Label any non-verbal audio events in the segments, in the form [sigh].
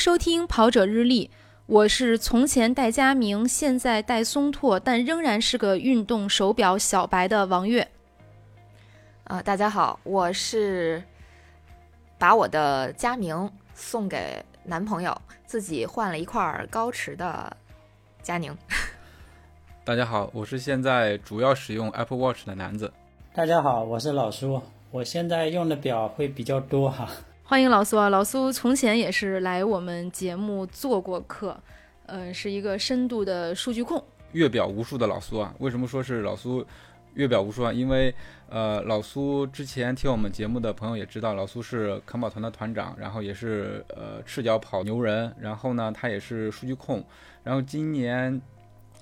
收听《跑者日历》，我是从前戴佳明，现在戴松拓，但仍然是个运动手表小白的王悦。啊，大家好，我是把我的佳明送给男朋友，自己换了一块高驰的佳宁。[laughs] 大家好，我是现在主要使用 Apple Watch 的男子。大家好，我是老苏，我现在用的表会比较多哈。欢迎老苏啊！老苏从前也是来我们节目做过客，呃，是一个深度的数据控，阅表无数的老苏啊。为什么说是老苏阅表无数啊？因为呃，老苏之前听我们节目的朋友也知道，老苏是康宝团的团长，然后也是呃赤脚跑牛人，然后呢，他也是数据控，然后今年。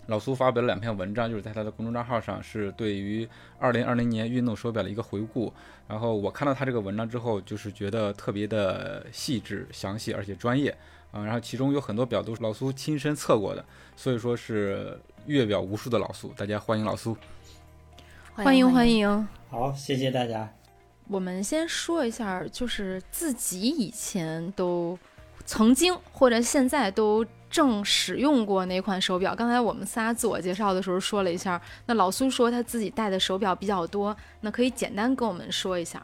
老苏发表了两篇文章，就是在他的公众账号上，是对于二零二零年运动手表的一个回顾。然后我看到他这个文章之后，就是觉得特别的细致、详细，而且专业啊。然后其中有很多表都是老苏亲身测过的，所以说是阅表无数的老苏。大家欢迎老苏，欢迎欢迎。好，谢谢大家。我们先说一下，就是自己以前都曾经或者现在都。正使用过哪款手表？刚才我们仨自我介绍的时候说了一下。那老苏说他自己戴的手表比较多，那可以简单跟我们说一下。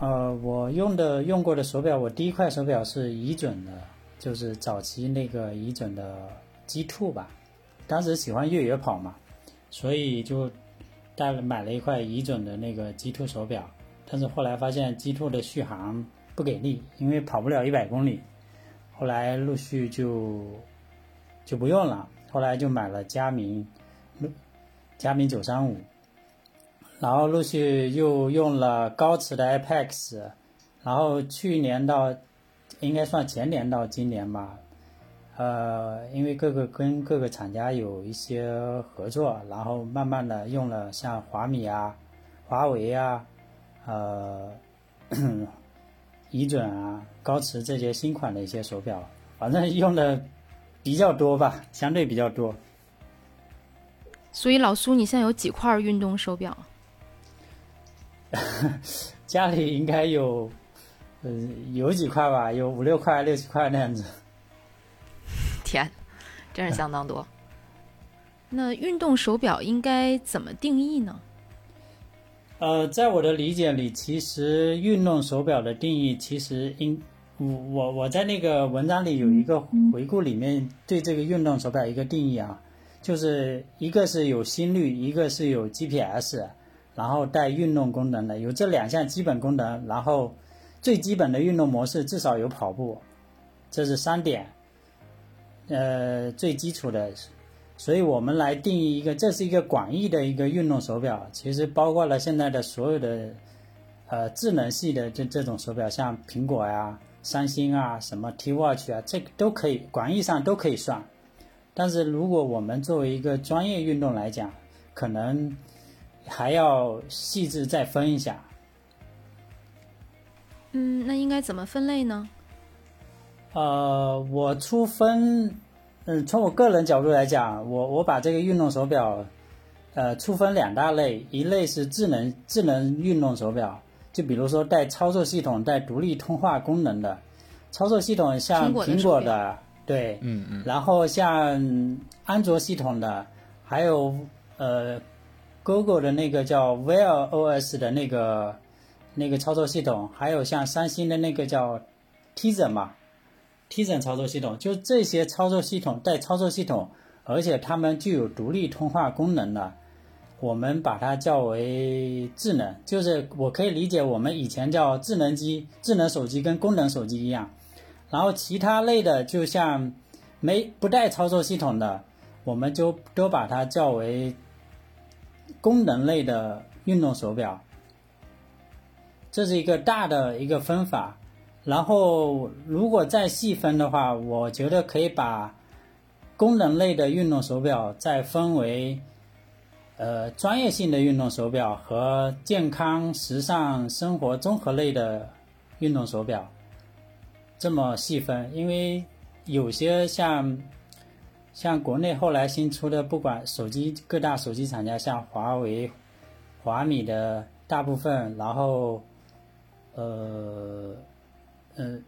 呃，我用的用过的手表，我第一块手表是怡准的，就是早期那个怡准的 G Two 吧。当时喜欢越野跑嘛，所以就带了买了一块怡准的那个 G Two 手表。但是后来发现 G Two 的续航不给力，因为跑不了一百公里。后来陆续就就不用了，后来就买了佳明，佳明九三五，然后陆续又用了高驰的 Apex，然后去年到应该算前年到今年吧，呃，因为各个跟各个厂家有一些合作，然后慢慢的用了像华米啊、华为啊，呃。怡准啊，高驰这些新款的一些手表，反正用的比较多吧，相对比较多。所以老苏，你现在有几块运动手表？[laughs] 家里应该有，呃，有几块吧，有五六块、六七块那样子。[laughs] 天，真是相当多。那运动手表应该怎么定义呢？呃，在我的理解里，其实运动手表的定义，其实应我我我在那个文章里有一个回顾，里面对这个运动手表一个定义啊，就是一个是有心率，一个是有 GPS，然后带运动功能的，有这两项基本功能，然后最基本的运动模式至少有跑步，这是三点，呃，最基础的。所以我们来定义一个，这是一个广义的一个运动手表，其实包括了现在的所有的，呃，智能系的这这种手表，像苹果呀、三星啊、什么 T Watch 啊，这个都可以，广义上都可以算。但是如果我们作为一个专业运动来讲，可能还要细致再分一下。嗯，那应该怎么分类呢？呃，我出分。嗯，从我个人角度来讲，我我把这个运动手表，呃，粗分两大类，一类是智能智能运动手表，就比如说带操作系统、带独立通话功能的，操作系统像苹果的，对，嗯嗯，然后像安卓系统的，还有呃，Google 的那个叫 Wear OS 的那个那个操作系统，还有像三星的那个叫 Tizen 嘛。Tizen 操作系统，就这些操作系统带操作系统，而且它们具有独立通话功能的，我们把它叫为智能。就是我可以理解，我们以前叫智能机、智能手机跟功能手机一样。然后其他类的，就像没不带操作系统的，我们就都把它叫为功能类的运动手表。这是一个大的一个分法。然后，如果再细分的话，我觉得可以把功能类的运动手表再分为，呃，专业性的运动手表和健康、时尚、生活综合类的运动手表，这么细分。因为有些像像国内后来新出的，不管手机各大手机厂家，像华为、华米的大部分，然后，呃。呃，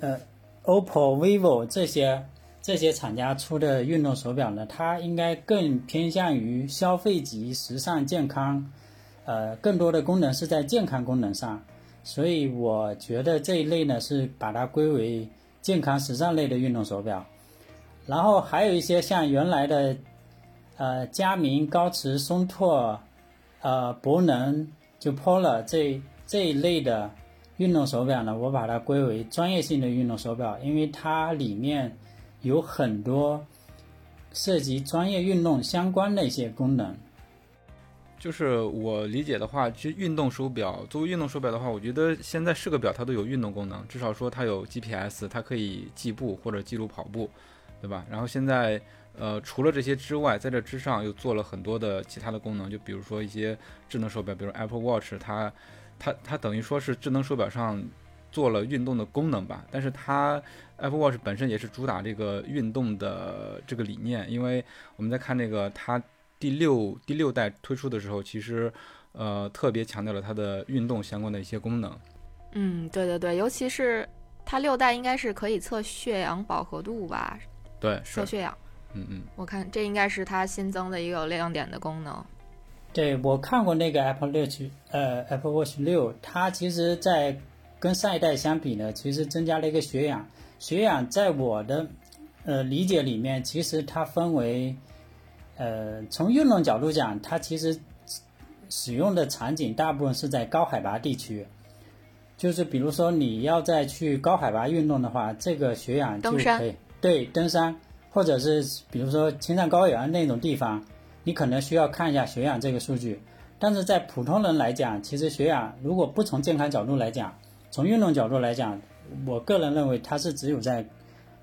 呃 OPPO、vivo 这些这些厂家出的运动手表呢，它应该更偏向于消费级、时尚、健康，呃，更多的功能是在健康功能上。所以我觉得这一类呢是把它归为健康时尚类的运动手表。然后还有一些像原来的，呃，佳明、高驰、松拓，呃，博能就 Polar 这这一类的运动手表呢，我把它归为专业性的运动手表，因为它里面有很多涉及专业运动相关的一些功能。就是我理解的话，其实运动手表作为运动手表的话，我觉得现在是个表它都有运动功能，至少说它有 GPS，它可以计步或者记录跑步，对吧？然后现在呃除了这些之外，在这之上又做了很多的其他的功能，就比如说一些智能手表，比如 Apple Watch，它它它等于说是智能手表上做了运动的功能吧，但是它 Apple Watch 本身也是主打这个运动的这个理念，因为我们在看那个它。第六第六代推出的时候，其实，呃，特别强调了它的运动相关的一些功能。嗯，对对对，尤其是它六代应该是可以测血氧饱和度吧？对，测血氧。嗯嗯，我看这应该是它新增的一个亮点的功能。对我看过那个 Apple Watch，呃，Apple Watch 六，它其实在跟上一代相比呢，其实增加了一个血氧。血氧在我的呃理解里面，其实它分为。呃，从运动角度讲，它其实使用的场景大部分是在高海拔地区，就是比如说你要再去高海拔运动的话，这个血氧就可以对登山，或者是比如说青藏高原那种地方，你可能需要看一下血氧这个数据。但是在普通人来讲，其实血氧如果不从健康角度来讲，从运动角度来讲，我个人认为它是只有在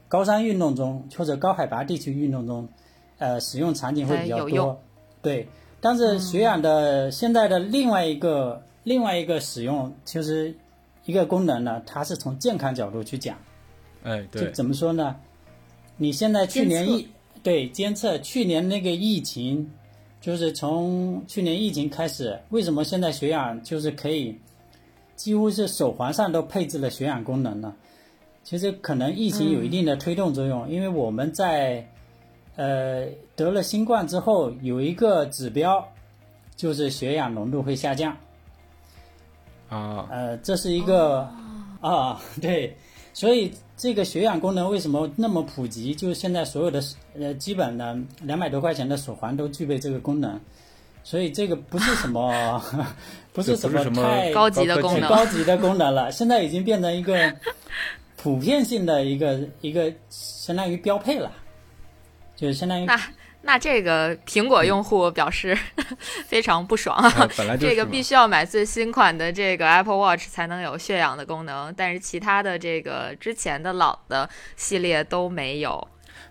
高山运动中或者高海拔地区运动中。呃，使用场景会比较多，对。但是血氧的现在的另外一个另外一个使用，其实一个功能呢，它是从健康角度去讲。哎，对。就怎么说呢？你现在去年疫对监测去年那个疫情，就是从去年疫情开始，为什么现在血氧就是可以几乎是手环上都配置了血氧功能呢？其实可能疫情有一定的推动作用，因为我们在。呃，得了新冠之后，有一个指标，就是血氧浓度会下降。啊，呃，这是一个啊，对，所以这个血氧功能为什么那么普及？就是现在所有的呃，基本的两百多块钱的手环都具备这个功能，所以这个不是什么，[laughs] 不是什么太高级的功能，高级的功能了。现在已经变成一个普遍性的一个一个相当于标配了。就是相当于那那这个苹果用户表示 [laughs] 非常不爽，[laughs] 本来这个必须要买最新款的这个 Apple Watch 才能有血氧的功能，但是其他的这个之前的老的系列都没有。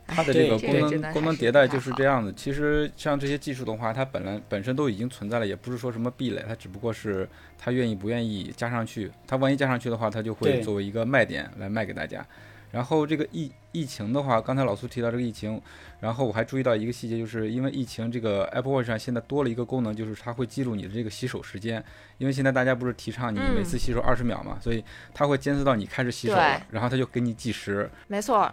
它的这个功能功能迭代就是这样子。其实像这些技术的话，它本来本身都已经存在了，也不是说什么壁垒，它只不过是它愿意不愿意加上去。它万一加上去的话，它就会作为一个卖点来卖给大家。然后这个疫疫情的话，刚才老苏提到这个疫情，然后我还注意到一个细节，就是因为疫情，这个 Apple Watch 上现在多了一个功能，就是它会记录你的这个洗手时间。因为现在大家不是提倡你每次洗手二十秒嘛，所以它会监测到你开始洗手了，然后它就给你计时。没错，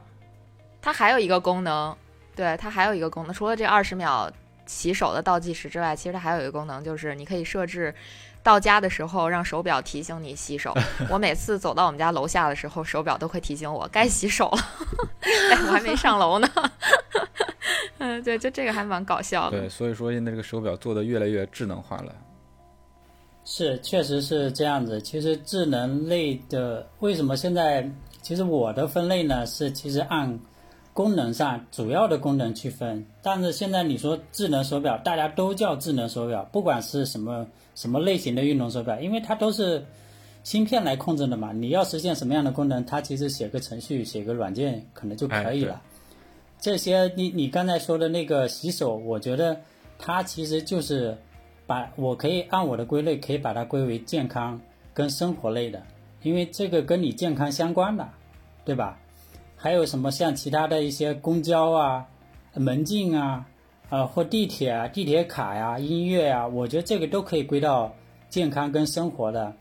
它还有一个功能，对，它还有一个功能，除了这二十秒洗手的倒计时之外，其实它还有一个功能，就是你可以设置。到家的时候，让手表提醒你洗手。[laughs] 我每次走到我们家楼下的时候，手表都会提醒我该洗手了。[laughs] 我还没上楼呢。[laughs] 嗯，对，就这个还蛮搞笑的。对，所以说现在这个手表做的越来越智能化了。是，确实是这样子。其实智能类的，为什么现在？其实我的分类呢，是其实按。功能上主要的功能区分，但是现在你说智能手表，大家都叫智能手表，不管是什么什么类型的运动手表，因为它都是芯片来控制的嘛。你要实现什么样的功能，它其实写个程序、写个软件可能就可以了。这些你你刚才说的那个洗手，我觉得它其实就是把我可以按我的归类，可以把它归为健康跟生活类的，因为这个跟你健康相关的，对吧？还有什么像其他的一些公交啊、门禁啊、啊或地铁啊、地铁卡呀、音乐啊，我觉得这个都可以归到健康跟生活的，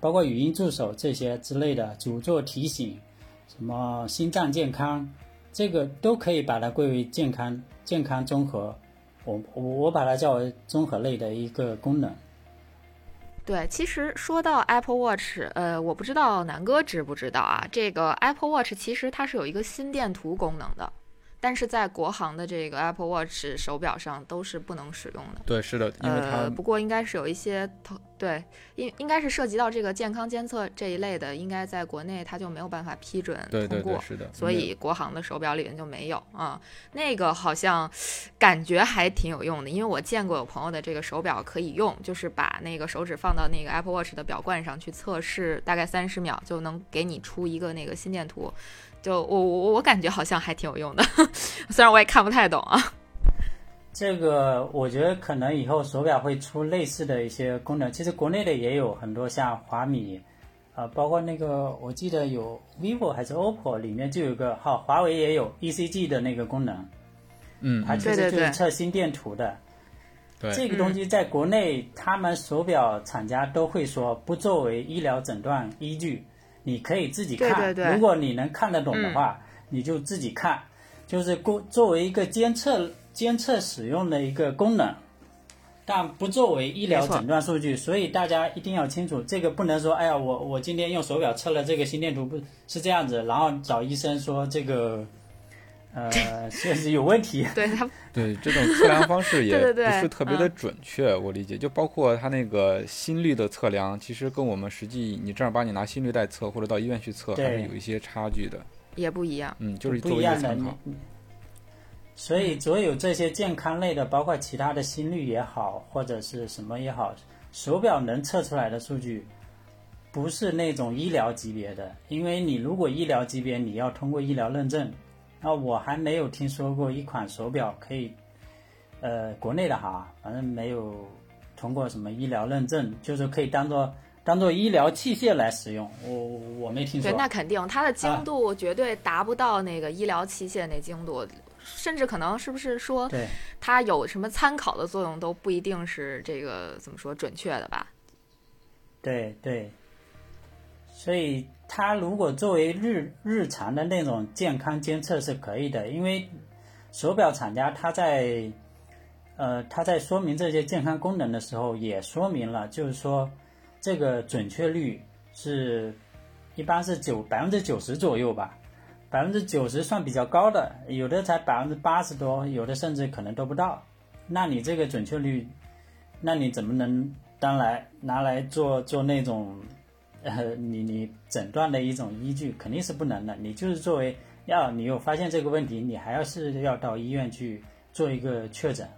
包括语音助手这些之类的，主做提醒，什么心脏健康，这个都可以把它归为健康健康综合。我我我把它叫为综合类的一个功能。对，其实说到 Apple Watch，呃，我不知道南哥知不知道啊？这个 Apple Watch 其实它是有一个心电图功能的。但是在国行的这个 Apple Watch 手表上都是不能使用的。对，是的，因为它、呃，不过应该是有一些头对，应应该是涉及到这个健康监测这一类的，应该在国内它就没有办法批准通过，对，是的。所以国行的手表里面就没有啊。那个好像感觉还挺有用的，因为我见过有朋友的这个手表可以用，就是把那个手指放到那个 Apple Watch 的表冠上去测试，大概三十秒就能给你出一个那个心电图。就我我我感觉好像还挺有用的，[laughs] 虽然我也看不太懂啊。这个我觉得可能以后手表会出类似的一些功能，其实国内的也有很多，像华米，呃，包括那个我记得有 vivo 还是 OPPO 里面就有个，好，华为也有 ECG 的那个功能，嗯，它其实就是测心电图的。对这个东西在国内，他们手表厂家都会说不作为医疗诊断依据，你可以自己看。对对对如果你能看得懂的话，你就自己看，就是作作为一个监测监测使用的一个功能，但不作为医疗诊断数据。所以大家一定要清楚，这个不能说，哎呀，我我今天用手表测了这个心电图不是这样子，然后找医生说这个。呃，确实有问题。[laughs] 对它 [laughs] 对这种测量方式也不是特别的准确，我理解。就包括它那个心率的测量，其实跟我们实际你正儿八经拿心率带测，或者到医院去测，还是有一些差距的。也不一样。嗯，就是作为一个不一样的参考。你。所以，所有这些健康类的，包括其他的心率也好，或者是什么也好，手表能测出来的数据，不是那种医疗级别的。因为你如果医疗级别，你要通过医疗认证。那我还没有听说过一款手表可以，呃，国内的哈，反正没有通过什么医疗认证，就是可以当做当做医疗器械来使用。我我没听说。对，那肯定，它的啊精度绝对达不到那个医疗器械那精度，甚至可能是不是说对。它有什么参考的作用都不一定是这个怎么说准确的吧？对对，所以它如果作为日日常的那种健康监测是可以的，因为手表厂家它在呃它在说明这些健康功能的时候也说明了，就是说这个准确率是一般是九百分之九十左右吧，百分之九十算比较高的，有的才百分之八十多，有的甚至可能都不到。那你这个准确率，那你怎么能当来拿来做做那种，呃，你你诊断的一种依据，肯定是不能的。你就是作为要你有发现这个问题，你还要是要到医院去做一个确诊，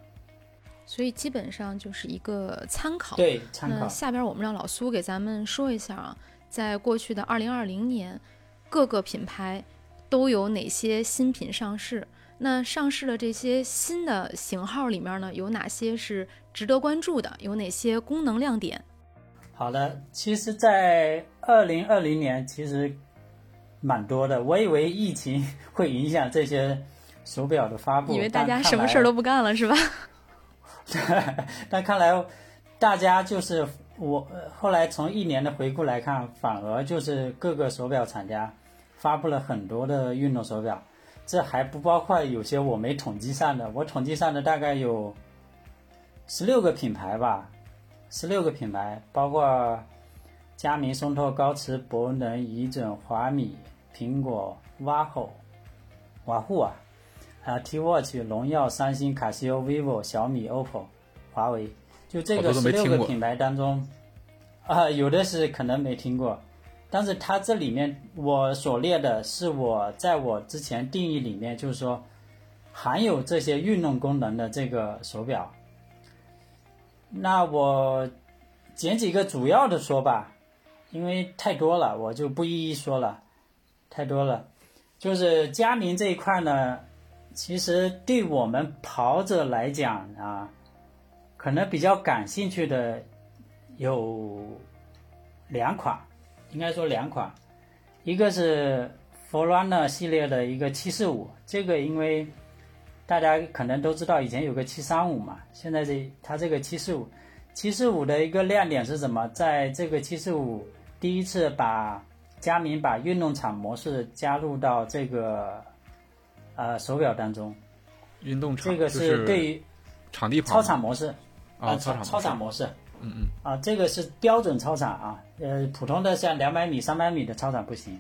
所以基本上就是一个参考。对，参那考。下边我们让老苏给咱们说一下啊，在过去的二零二零年，各个品牌都有哪些新品上市？那上市的这些新的型号里面呢，有哪些是值得关注的？有哪些功能亮点？好的，其实，在二零二零年其实蛮多的。我以为疫情会影响这些手表的发布，以为大家什么事儿都不干了是吧？[laughs] 但看来大家就是我呃后来从一年的回顾来看，反而就是各个手表厂家发布了很多的运动手表，这还不包括有些我没统计上的，我统计上的大概有十六个品牌吧，十六个品牌，包括佳明、松拓、高驰、博能、仪准、华米、苹果、瓦后、瓦户啊。啊，T Watch、荣耀、三星、卡西欧、vivo、小米、OPPO、华为，就这个十六个品牌当中，啊，有的是可能没听过，但是它这里面我所列的是我在我之前定义里面，就是说含有这些运动功能的这个手表。那我捡几个主要的说吧，因为太多了，我就不一一说了，太多了。就是佳明这一块呢，其实对我们跑者来讲啊，可能比较感兴趣的有两款，应该说两款，一个是 Forerunner 系列的一个七四五，这个因为大家可能都知道，以前有个七三五嘛，现在这它这个七四五，七四五的一个亮点是什么？在这个七四五第一次把佳明把运动场模式加入到这个呃手表当中，运动场这个是对于场地跑操场模式啊，操场操场模式。嗯嗯。啊，这个是标准操场啊，呃，普通的像两百米、三百米的操场不行，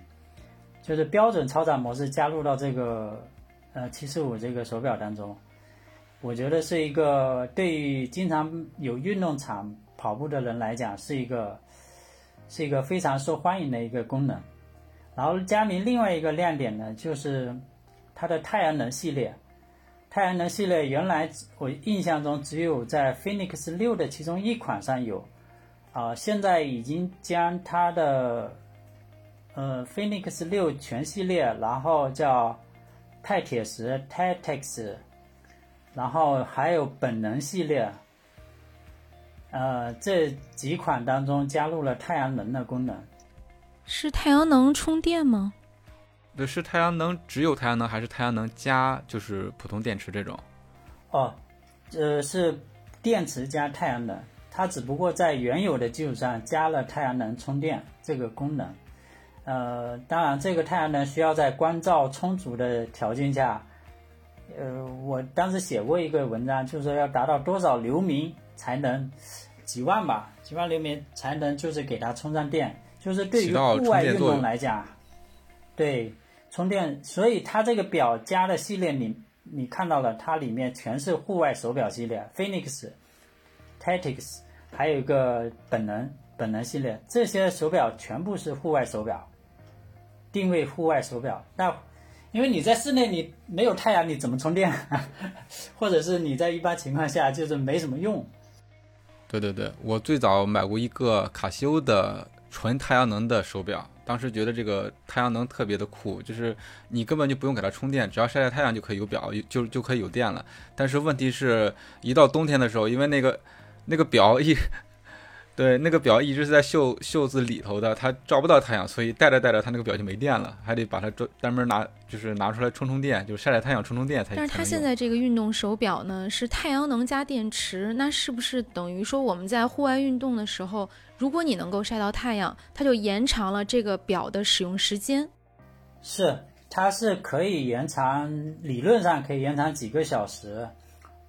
就是标准操场模式加入到这个呃七四五这个手表当中，我觉得是一个对于经常有运动场跑步的人来讲是一个是一个非常受欢迎的一个功能。然后佳明另外一个亮点呢，就是它的太阳能系列。太阳能系列原来我印象中只有在 Phoenix 六的其中一款上有，啊、现在已经将它的呃 Phoenix 六全系列，然后叫钛铁石 Tactics，然后还有本能系列，呃这几款当中加入了太阳能的功能。是太阳能充电吗？对，是太阳能只有太阳能，还是太阳能加就是普通电池这种？哦，呃，是电池加太阳能，它只不过在原有的基础上加了太阳能充电这个功能。呃，当然，这个太阳能需要在光照充足的条件下。呃，我当时写过一个文章，就是说要达到多少流明才能几万吧，几万流明才能就是给它充上电，就是对于户外运动来讲，对充电，所以它这个表加的系列里，你看到了，它里面全是户外手表系列，Phoenix、Tactics，还有一个本能本能系列，这些手表全部是户外手表，定位户外手表。那因为你在室内你没有太阳，你怎么充电？[laughs] 或者是你在一般情况下就是没什么用。对对对，我最早买过一个卡西欧的纯太阳能的手表，当时觉得这个太阳能特别的酷，就是你根本就不用给它充电，只要晒晒太阳就可以有表，就就可以有电了。但是问题是，一到冬天的时候，因为那个那个表一，[laughs] 对，那个表一直是在袖袖子里头的，它照不到太阳，所以戴着戴着它那个表就没电了，还得把它专专门拿就是拿出来充充电，就是晒晒太阳充充电才。但是它现在这个运动手表呢是太阳能加电池，那是不是等于说我们在户外运动的时候，如果你能够晒到太阳，它就延长了这个表的使用时间？是，它是可以延长，理论上可以延长几个小时，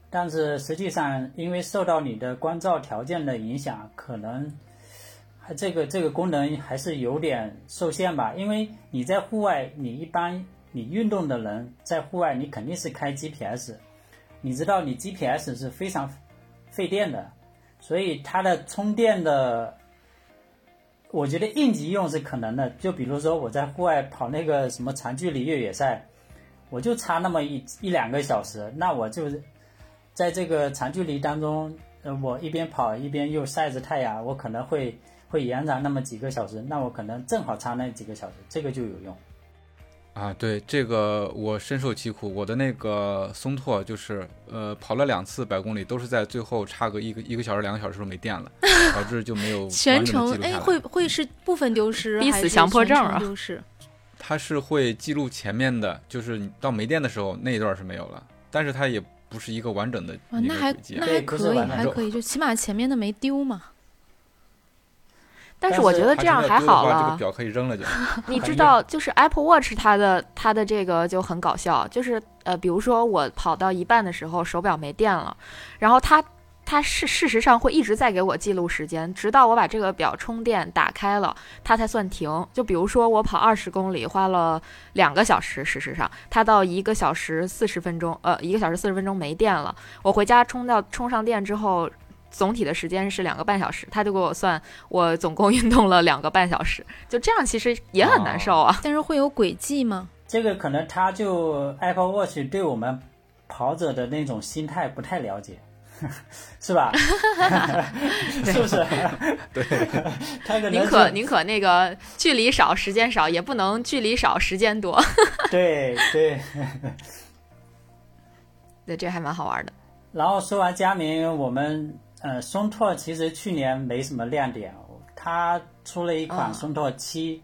但是实际上因为受到你的光照条件的影响，可能还这个这个功能还是有点受限吧。因为你在户外，你一般你运动的人在户外，你肯定是开 GPS，你知道你 GPS 是非常费电的，所以它的充电的我觉得应急用是可能的，就比如说我在户外跑那个什么长距离越野赛，我就差那么一一两个小时，那我就是在这个长距离当中，呃，我一边跑一边又晒着太阳，我可能会会延长那么几个小时，那我可能正好差那几个小时，这个就有用。啊，对这个我深受其苦。我的那个松拓就是，呃，跑了两次百公里，都是在最后差个一个一个小时、两个小时时候没电了，导致就没有 [laughs] 全程哎会会是部分丢失，还是逼死强迫全症啊程丢失？它是会记录前面的，就是你到没电的时候那一段是没有了，但是它也不是一个完整的那还个轨迹啊那。对还可以，还可以，就起码前面的没丢嘛。但是我觉得这样还好了。这个表可以扔了就。[laughs] 你知道，就是 Apple Watch 它的它的这个就很搞笑，就是呃，比如说我跑到一半的时候手表没电了，然后它它是事实上会一直在给我记录时间，直到我把这个表充电打开了，它才算停。就比如说我跑二十公里花了两个小时，事实上它到一个小时四十分钟，呃，一个小时四十分钟没电了，我回家充到充上电之后。总体的时间是两个半小时，他就给我算我总共运动了两个半小时，就这样其实也很难受啊。但是会有轨迹吗？[laughs] 这个可能它就 Apple Watch 对我们跑者的那种心态不太了解，[laughs] 是吧？[laughs] 是不是？对，[laughs] 它可能宁可宁可那个距离少时间少，也不能距离少时间多。对对。对，这还蛮好玩的。然后说完佳明，我们呃松拓其实去年没什么亮点，它出了一款嗯松拓七，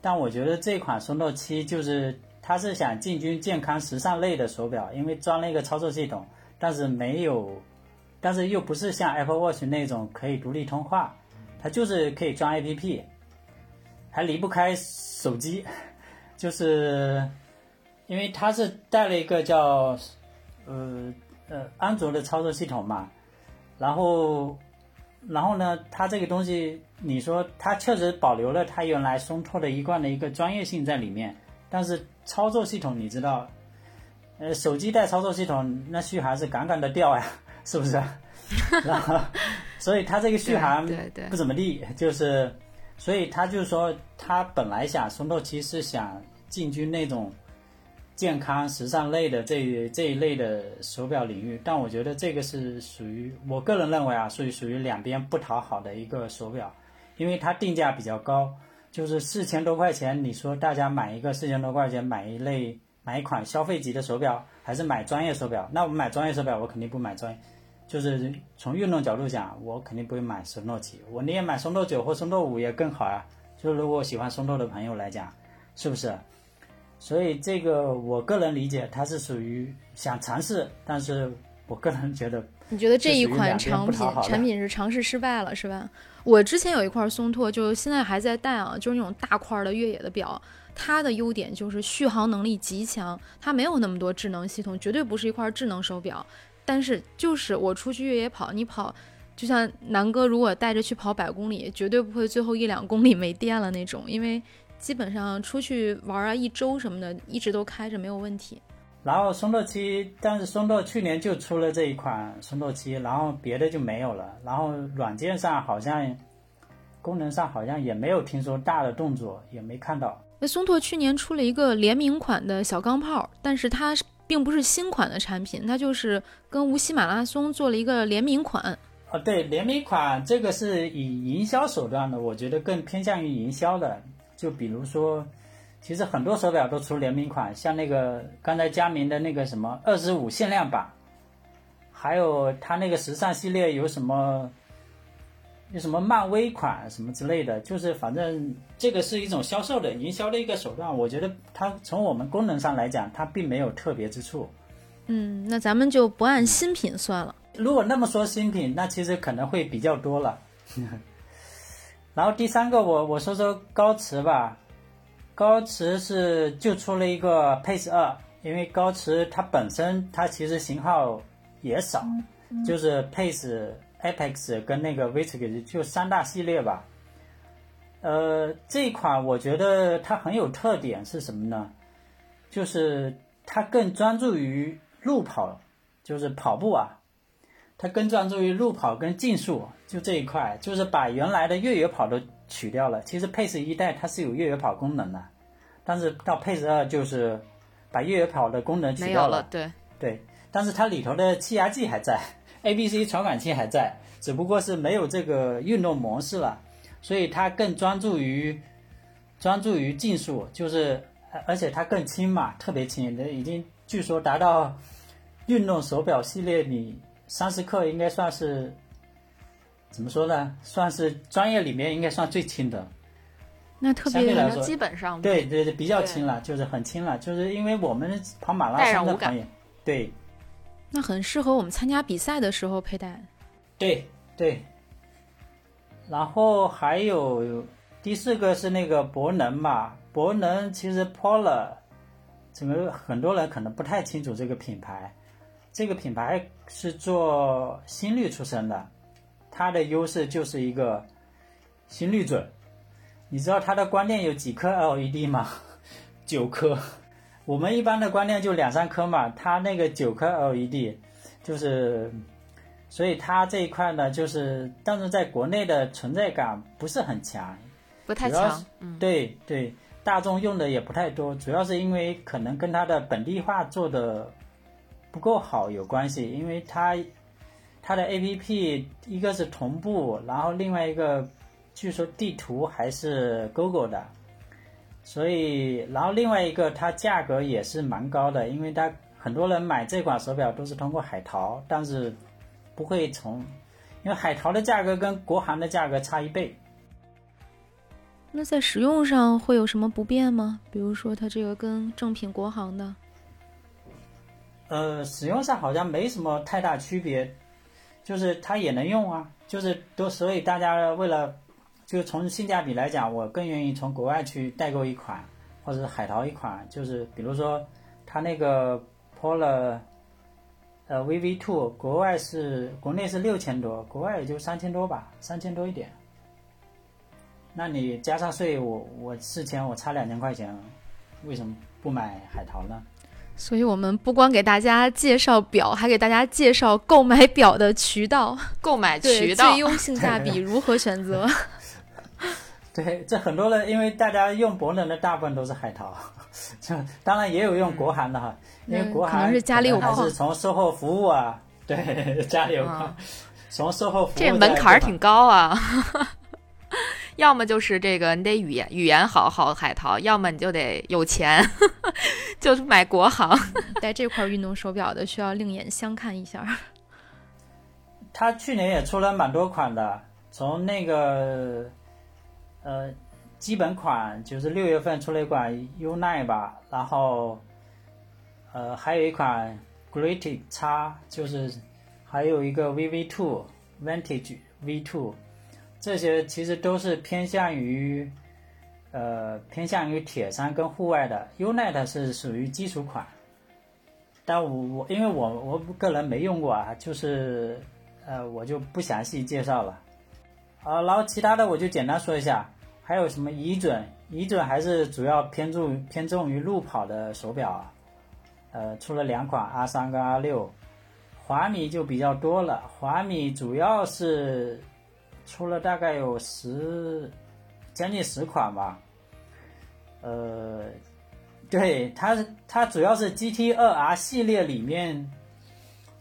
但我觉得这款松拓七就是它是想进军健康时尚类的手表，因为装了一个操作系统，但是没有，但是又不是像 Apple Watch 那种可以独立通话，它就是可以装 APP。还离不开手机，就是因为它是带了一个叫呃呃安卓的操作系统嘛，然后然后呢，它这个东西你说它确实保留了它原来松拓的一贯的一个专业性在里面，但是操作系统你知道，呃手机带操作系统那续航是杠杠的掉呀，是不是？[laughs] 然后所以它这个续航不怎么地，就是。所以他就是说，他本来想松拓七是想进军那种健康时尚类的这这一类的手表领域，但我觉得这个是属于我个人认为啊，属于属于两边不讨好的一个手表，因为它定价比较高，就是四千多块钱，你说大家买一个四千多块钱买一类买一款消费级的手表，还是买专业手表？那我买专业手表，我肯定不买专业。就是从运动角度讲，我肯定不会买松拓七，我宁愿买松拓九或松拓五也更好啊。就是如果喜欢松拓的朋友来讲，是不是？所以这个我个人理解，它是属于想尝试，但是我个人觉得，你觉得这一款产品产品是尝试失败了，是吧？我之前有一块松拓，就现在还在戴啊，就是那种大块的越野的表，它的优点就是续航能力极强，它没有那么多智能系统，绝对不是一块智能手表。但是就是我出去越野跑，你跑，就像南哥如果带着去跑百公里，绝对不会最后一两公里没电了那种，因为基本上出去玩啊一周什么的，一直都开着没有问题。然后松拓七，但是松拓去年就出了这一款松拓七，然后别的就没有了。然后软件上好像，功能上好像也没有听说大的动作，也没看到。那松拓去年出了一个联名款的小钢炮，但是它并不是新款的产品，它就是跟无锡马拉松做了一个联名款。哦，对，联名款这个是以营销手段的，我觉得更偏向于营销的。就比如说，其实很多手表都出联名款，像那个刚才佳明的那个什么二十五限量版，还有它那个时尚系列有什么有什么漫威款什么之类的，就是反正这个是一种销售的营销的一个手段。我觉得它从我们功能上来讲，它并没有特别之处。嗯，那咱们就不按新品算了。如果那么说新品，那其实可能会比较多了。[laughs] 然后第三个，我我说说高驰吧。高驰是就出了一个 Pace 二，因为高驰它本身它其实型号也少，就是 Pace、Apex 跟那个 Victus 就三大系列吧。呃，这一款我觉得它很有特点是什么呢？就是它更专注于路跑，就是跑步啊。它更专注于路跑跟竞速，就这一块，就是把原来的越野跑都取掉了。其实 Pace 一代它是有越野跑功能的，但是到 Pace 二就是把越野跑的功能取掉了。对对，但是它里头的气压计还在，ABC 传感器还在，只不过是没有这个运动模式了。所以它更专注于专注于竞速，就是而且它更轻嘛，特别轻，已经据说达到运动手表系列里。三十克应该算是怎么说呢？算是专业里面应该算最轻的。那特别来说，基本上对对对，比较轻了，就是很轻了，就是因为我们跑马拉松的朋友，对，那很适合我们参加比赛的时候佩戴。对对。然后还有第四个是那个博能嘛，博能其实 Polar，整个很多人可能不太清楚这个品牌。这个品牌是做心率出身的，它的优势就是一个心率准。你知道它的光电有几颗 LED 吗？[laughs] 九颗。我们一般的观念就两三颗嘛，它那个九颗 LED，就是，所以它这一块呢，就是，但是在国内的存在感不是很强，不太强。嗯，对对，大众用的也不太多，主要是因为可能跟它的本地化做的。不够好有关系，因为它它的 A P P 一个是同步，然后另外一个据说地图还是 Google 的，所以然后另外一个它价格也是蛮高的，因为它很多人买这款手表都是通过海淘，但是不会从，因为海淘的价格跟国行的价格差一倍。那在使用上会有什么不便吗？比如说它这个跟正品国行的。呃，使用上好像没什么太大区别，就是它也能用啊，就是都所以大家为了就从性价比来讲，我更愿意从国外去代购一款，或者是海淘一款，就是比如说它那个 Polar，呃 VV Two，国外是国内是六千多，国外也就三千多吧，三千多一点。那你加上税，我我事前我差两千块钱，为什么不买海淘呢？所以我们不光给大家介绍表，还给大家介绍购买表的渠道、[laughs] 购买渠道最。优性价比如何选择。[laughs] [laughs] 对，这很多的因为大家用博能的大部分都是海淘，这当然也有用国行的哈，因为嗯国行可能是家里有矿是从售后服务啊，对，家里有矿啊，从售后服务这门槛儿挺高啊。[laughs] 要么就是这个你得语言语言好好海淘，要么你就得有钱，[laughs] 就是买国行。[laughs] 带这块运动手表的需要另眼相看一下。他去年也出了蛮多款的，从那个呃基本款就是六月份出了一款 Unite 吧，然后呃还有一款 Greatic X，就是还有一个 VV Two Vantage V Two，这些其实都是偏向于呃偏向于铁山跟户外的，Unite 是属于基础款。但我我因为我我个人没用过啊，就是呃我就不详细介绍了。啊，然后其他的我就简单说一下，还有什么乙准，乙准还是主要偏重偏重于路跑的手表啊，呃出了两款 R 三跟 R 六，华米就比较多了，华米主要是出了大概有十将近十款吧，呃。对它，它主要是 GT 二 R 系列里面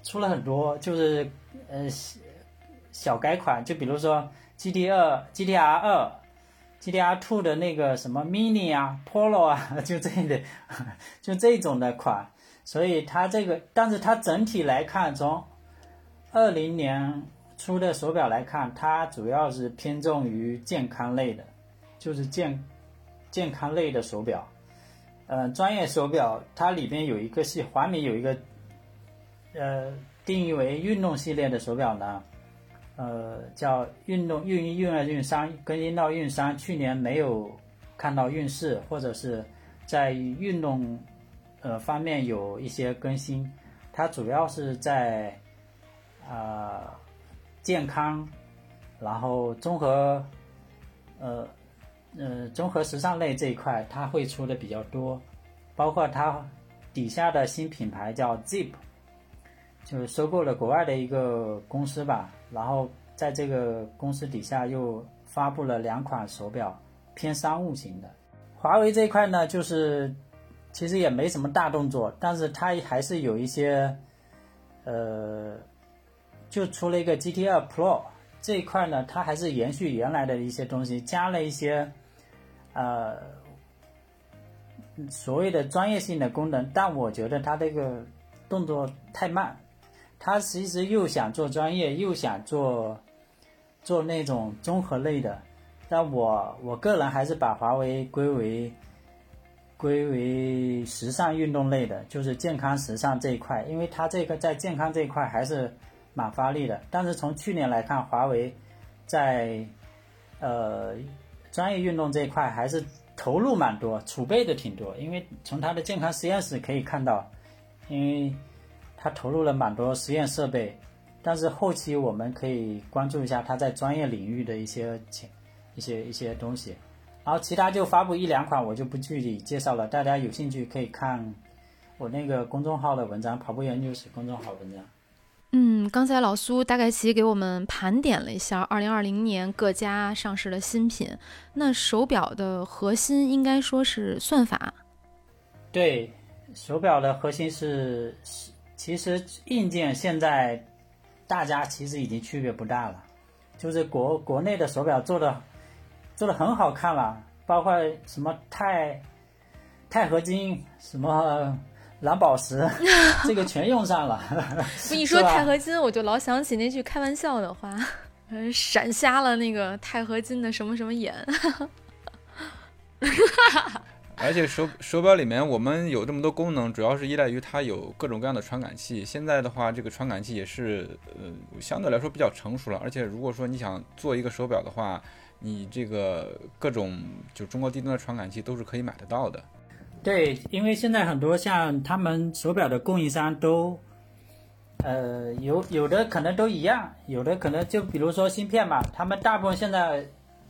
出了很多，就是呃小小改款，就比如说 GT 二、GTR 二、GTR Two 的那个什么 Mini 啊、Polo 啊，[laughs] 就这类，[laughs] 就这种的款。所以它这个，但是它整体来看，从二零年出的手表来看，它主要是偏重于健康类的，就是健健康类的手表。呃，专业手表它里边有一个系，华米有一个，呃，定义为运动系列的手表呢，呃，叫运动运运二运三，更新到运三，去年没有看到运势，或者是在运动呃方面有一些更新，它主要是在呃健康，然后综合呃。呃，综合时尚类这一块，它会出的比较多，包括它底下的新品牌叫 Zip，就是收购了国外的一个公司吧，然后在这个公司底下又发布了两款手表，偏商务型的。华为这一块呢，就是其实也没什么大动作，但是它还是有一些，呃，就出了一个 GT 二 Pro 这一块呢，它还是延续原来的一些东西，加了一些。呃，所谓的专业性的功能，但我觉得它这个动作太慢，他其实又想做专业，又想做做那种综合类的，但我我个人还是把华为归为归为时尚运动类的，就是健康时尚这一块，因为它这个在健康这一块还是蛮发力的，但是从去年来看，华为在呃。专业运动这一块还是投入蛮多，储备的挺多。因为从它的健康实验室可以看到，因为它投入了蛮多实验设备。但是后期我们可以关注一下他在专业领域的一些前一些一些东西。然后其他就发布一两款，我就不具体介绍了。大家有兴趣可以看我那个公众号的文章，跑步研究室公众号文章。嗯，刚才老苏大概其给我们盘点了一下二零二零年各家上市的新品。那手表的核心应该说是算法。对，手表的核心是，其实硬件现在大家其实已经区别不大了，就是国国内的手表做的做的很好看了，包括什么钛钛合金什么。蓝宝石，[laughs] 这个全用上了。[laughs] 不，一说钛合金，我就老想起那句开玩笑的话，嗯，闪瞎了那个钛合金的什么什么眼。[laughs] 而且手手表里面我们有这么多功能，主要是依赖于它有各种各样的传感器。现在的话，这个传感器也是呃相对来说比较成熟了。而且如果说你想做一个手表的话，你这个各种就中国低端的传感器都是可以买得到的。对，因为现在很多像他们手表的供应商都，呃，有有的可能都一样，有的可能就比如说芯片嘛，他们大部分现在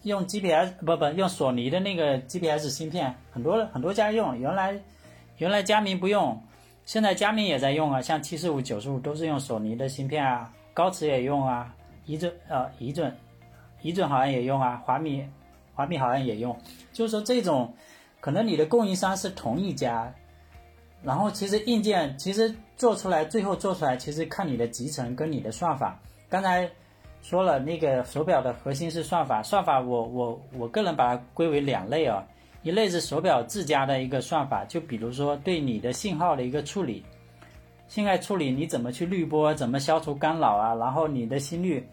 用 GPS 不不用索尼的那个 GPS 芯片，很多很多家用。原来原来佳明不用，现在佳明也在用啊，像七四五、九十五都是用索尼的芯片啊，高驰也用啊，仪准呃仪准仪准好像也用啊，华米华米好像也用，就是说这种。可能你的供应商是同一家，然后其实硬件其实做出来，最后做出来其实看你的集成跟你的算法。刚才说了，那个手表的核心是算法，算法我我我个人把它归为两类啊，一类是手表自家的一个算法，就比如说对你的信号的一个处理，信号处理你怎么去滤波，怎么消除干扰啊，然后你的心率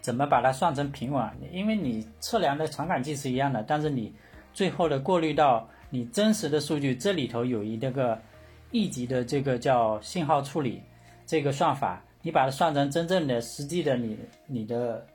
怎么把它算成平稳，因为你测量的传感器是一样的，但是你。最后的过滤到你真实的数据，这里头有一个一级的这个叫信号处理这个算法，你把它算成真正的实际的你你的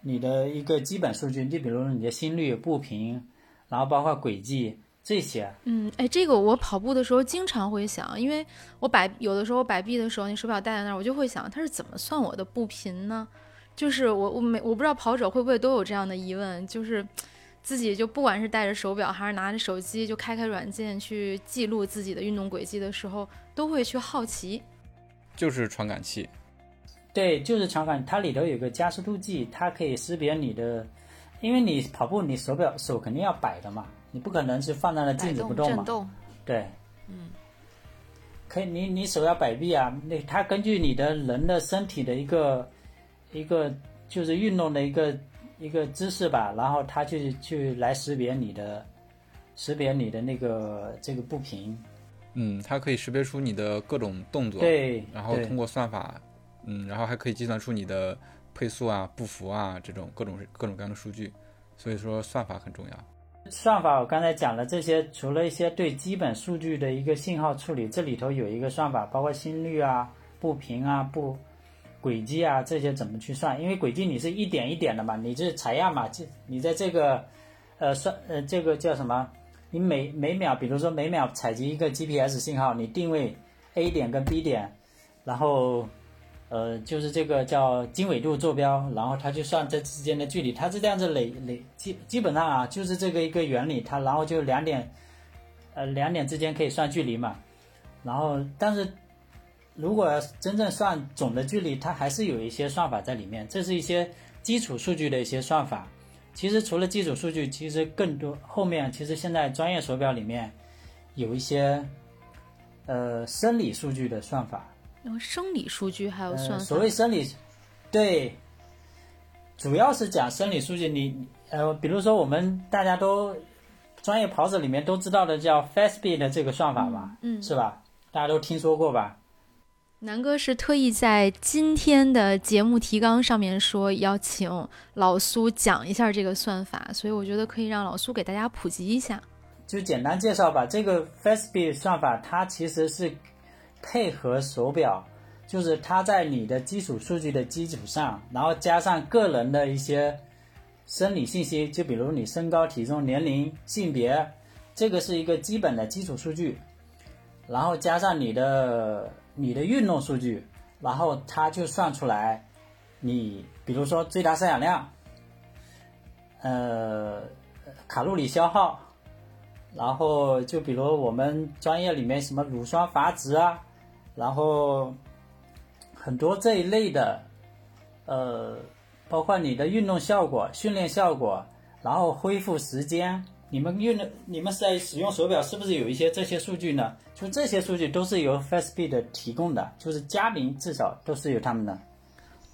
你的一个基本数据，你比如你的心率、步频，然后包括轨迹这些。嗯，哎，这个我跑步的时候经常会想，因为我摆有的时候摆臂的时候，那手表戴在那儿，我就会想它是怎么算我的步频呢？就是我我没我不知道跑者会不会都有这样的疑问，就是。自己就不管是带着手表还是拿着手机，就开开软件去记录自己的运动轨迹的时候，都会去好奇。就是传感器，对，就是传感，它里头有个加速度计，它可以识别你的，因为你跑步，你手表手肯定要摆的嘛，你不可能是放在那静止不动嘛。对，嗯，可以，你你手要摆臂啊，那它根据你的人的身体的一个一个就是运动的一个。一个姿势吧，然后它就去来识别你的，识别你的那个这个步频。嗯，它可以识别出你的各种动作。对。然后通过算法，嗯，然后还可以计算出你的配速啊、步幅啊这种各种各种各样的数据。所以说算法很重要。算法我刚才讲了这些，除了一些对基本数据的一个信号处理，这里头有一个算法，包括心率啊、步频啊、步。轨迹啊，这些怎么去算？因为轨迹你是一点一点的嘛，你是采样嘛，这你在这个，呃算呃这个叫什么？你每每秒，比如说每秒采集一个 GPS 信号，你定位 A 点跟 B 点，然后呃就是这个叫经纬度坐标，然后它就算这之间的距离，它是这样子累累基基本上啊就是这个一个原理，它然后就两点，呃两点之间可以算距离嘛，然后但是。如果真正算总的距离，它还是有一些算法在里面。这是一些基础数据的一些算法。其实除了基础数据，其实更多后面其实现在专业手表里面有一些呃生理数据的算法。生理数据还有算？所谓生理，对，主要是讲生理数据。你呃，比如说我们大家都专业跑者里面都知道的叫 Fastbeat 的这个算法吧？嗯，是吧？大家都听说过吧？南哥是特意在今天的节目提纲上面说要请老苏讲一下这个算法，所以我觉得可以让老苏给大家普及一下。就简单介绍吧，这个 Fastbeat 算法它其实是配合手表，就是它在你的基础数据的基础上，然后加上个人的一些生理信息，就比如你身高、体重、年龄、性别，这个是一个基本的基础数据，然后加上你的。你的运动数据，然后它就算出来，你比如说最大摄氧量，呃，卡路里消耗，然后就比如我们专业里面什么乳酸阀值啊，然后很多这一类的，呃，包括你的运动效果、训练效果，然后恢复时间。你们用的，你们在使用手表是不是有一些这些数据呢？就这些数据都是由 Fastbeat 提供的，就是佳明至少都是有他们的。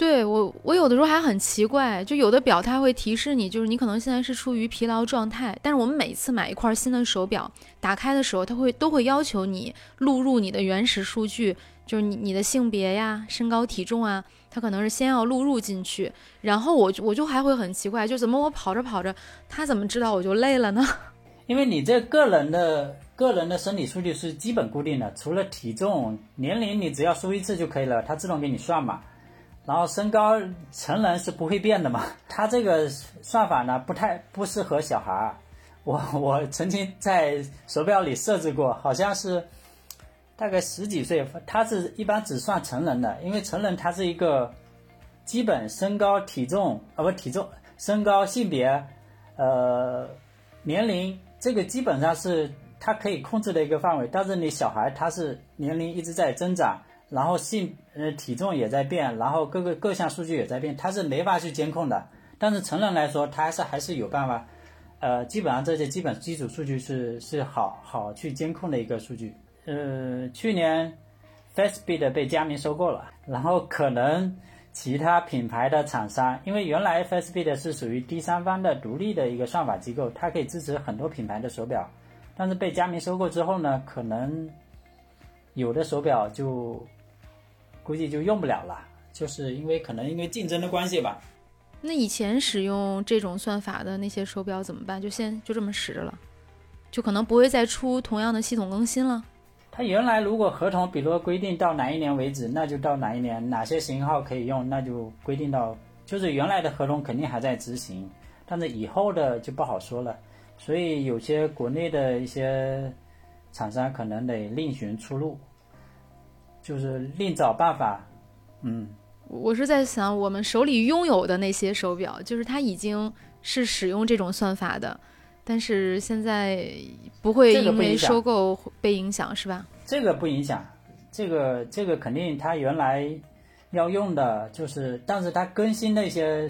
对我，我有的时候还很奇怪，就有的表它会提示你，就是你可能现在是处于疲劳状态，但是我们每次买一块新的手表，打开的时候，它会都会要求你录入你的原始数据，就是你你的性别呀、身高体重啊。它可能是先要录入进去，然后我我就还会很奇怪，就怎么我跑着跑着，他怎么知道我就累了呢？[laughs] 因为你这个人的个人的生理数据是基本固定的，除了体重、年龄，你只要输一次就可以了，它自动给你算嘛。然后身高成人是不会变的嘛。它这个算法呢不太不适合小孩儿。我我曾经在手表里设置过，好像是大概十几岁，它是一般只算成人的，因为成人他是一个基本身高体重啊不体重身高性别呃年龄这个基本上是它可以控制的一个范围，但是你小孩他是年龄一直在增长，然后性呃体重也在变，然后各个各项数据也在变，它是没法去监控的。但是成人来说，他还是还是有办法。呃，基本上这些基本基础数据是是好好去监控的一个数据。呃，去年 Fastbeat 被佳明收购了，然后可能其他品牌的厂商，因为原来 Fastbeat 是属于第三方的独立的一个算法机构，它可以支持很多品牌的手表，但是被佳明收购之后呢，可能有的手表就估计就用不了了，就是因为可能因为竞争的关系吧。那以前使用这种算法的那些手表怎么办？就现就这么使着了，就可能不会再出同样的系统更新了。它原来如果合同，比如说规定到哪一年为止，那就到哪一年，哪些型号可以用，那就规定到，就是原来的合同肯定还在执行，但是以后的就不好说了。所以有些国内的一些厂商可能得另寻出路，就是另找办法，嗯。我是在想，我们手里拥有的那些手表，就是它已经是使用这种算法的，但是现在不会因为收购被影响，是吧？这个不影响，这个这个肯定它原来要用的就是，但是它更新的一些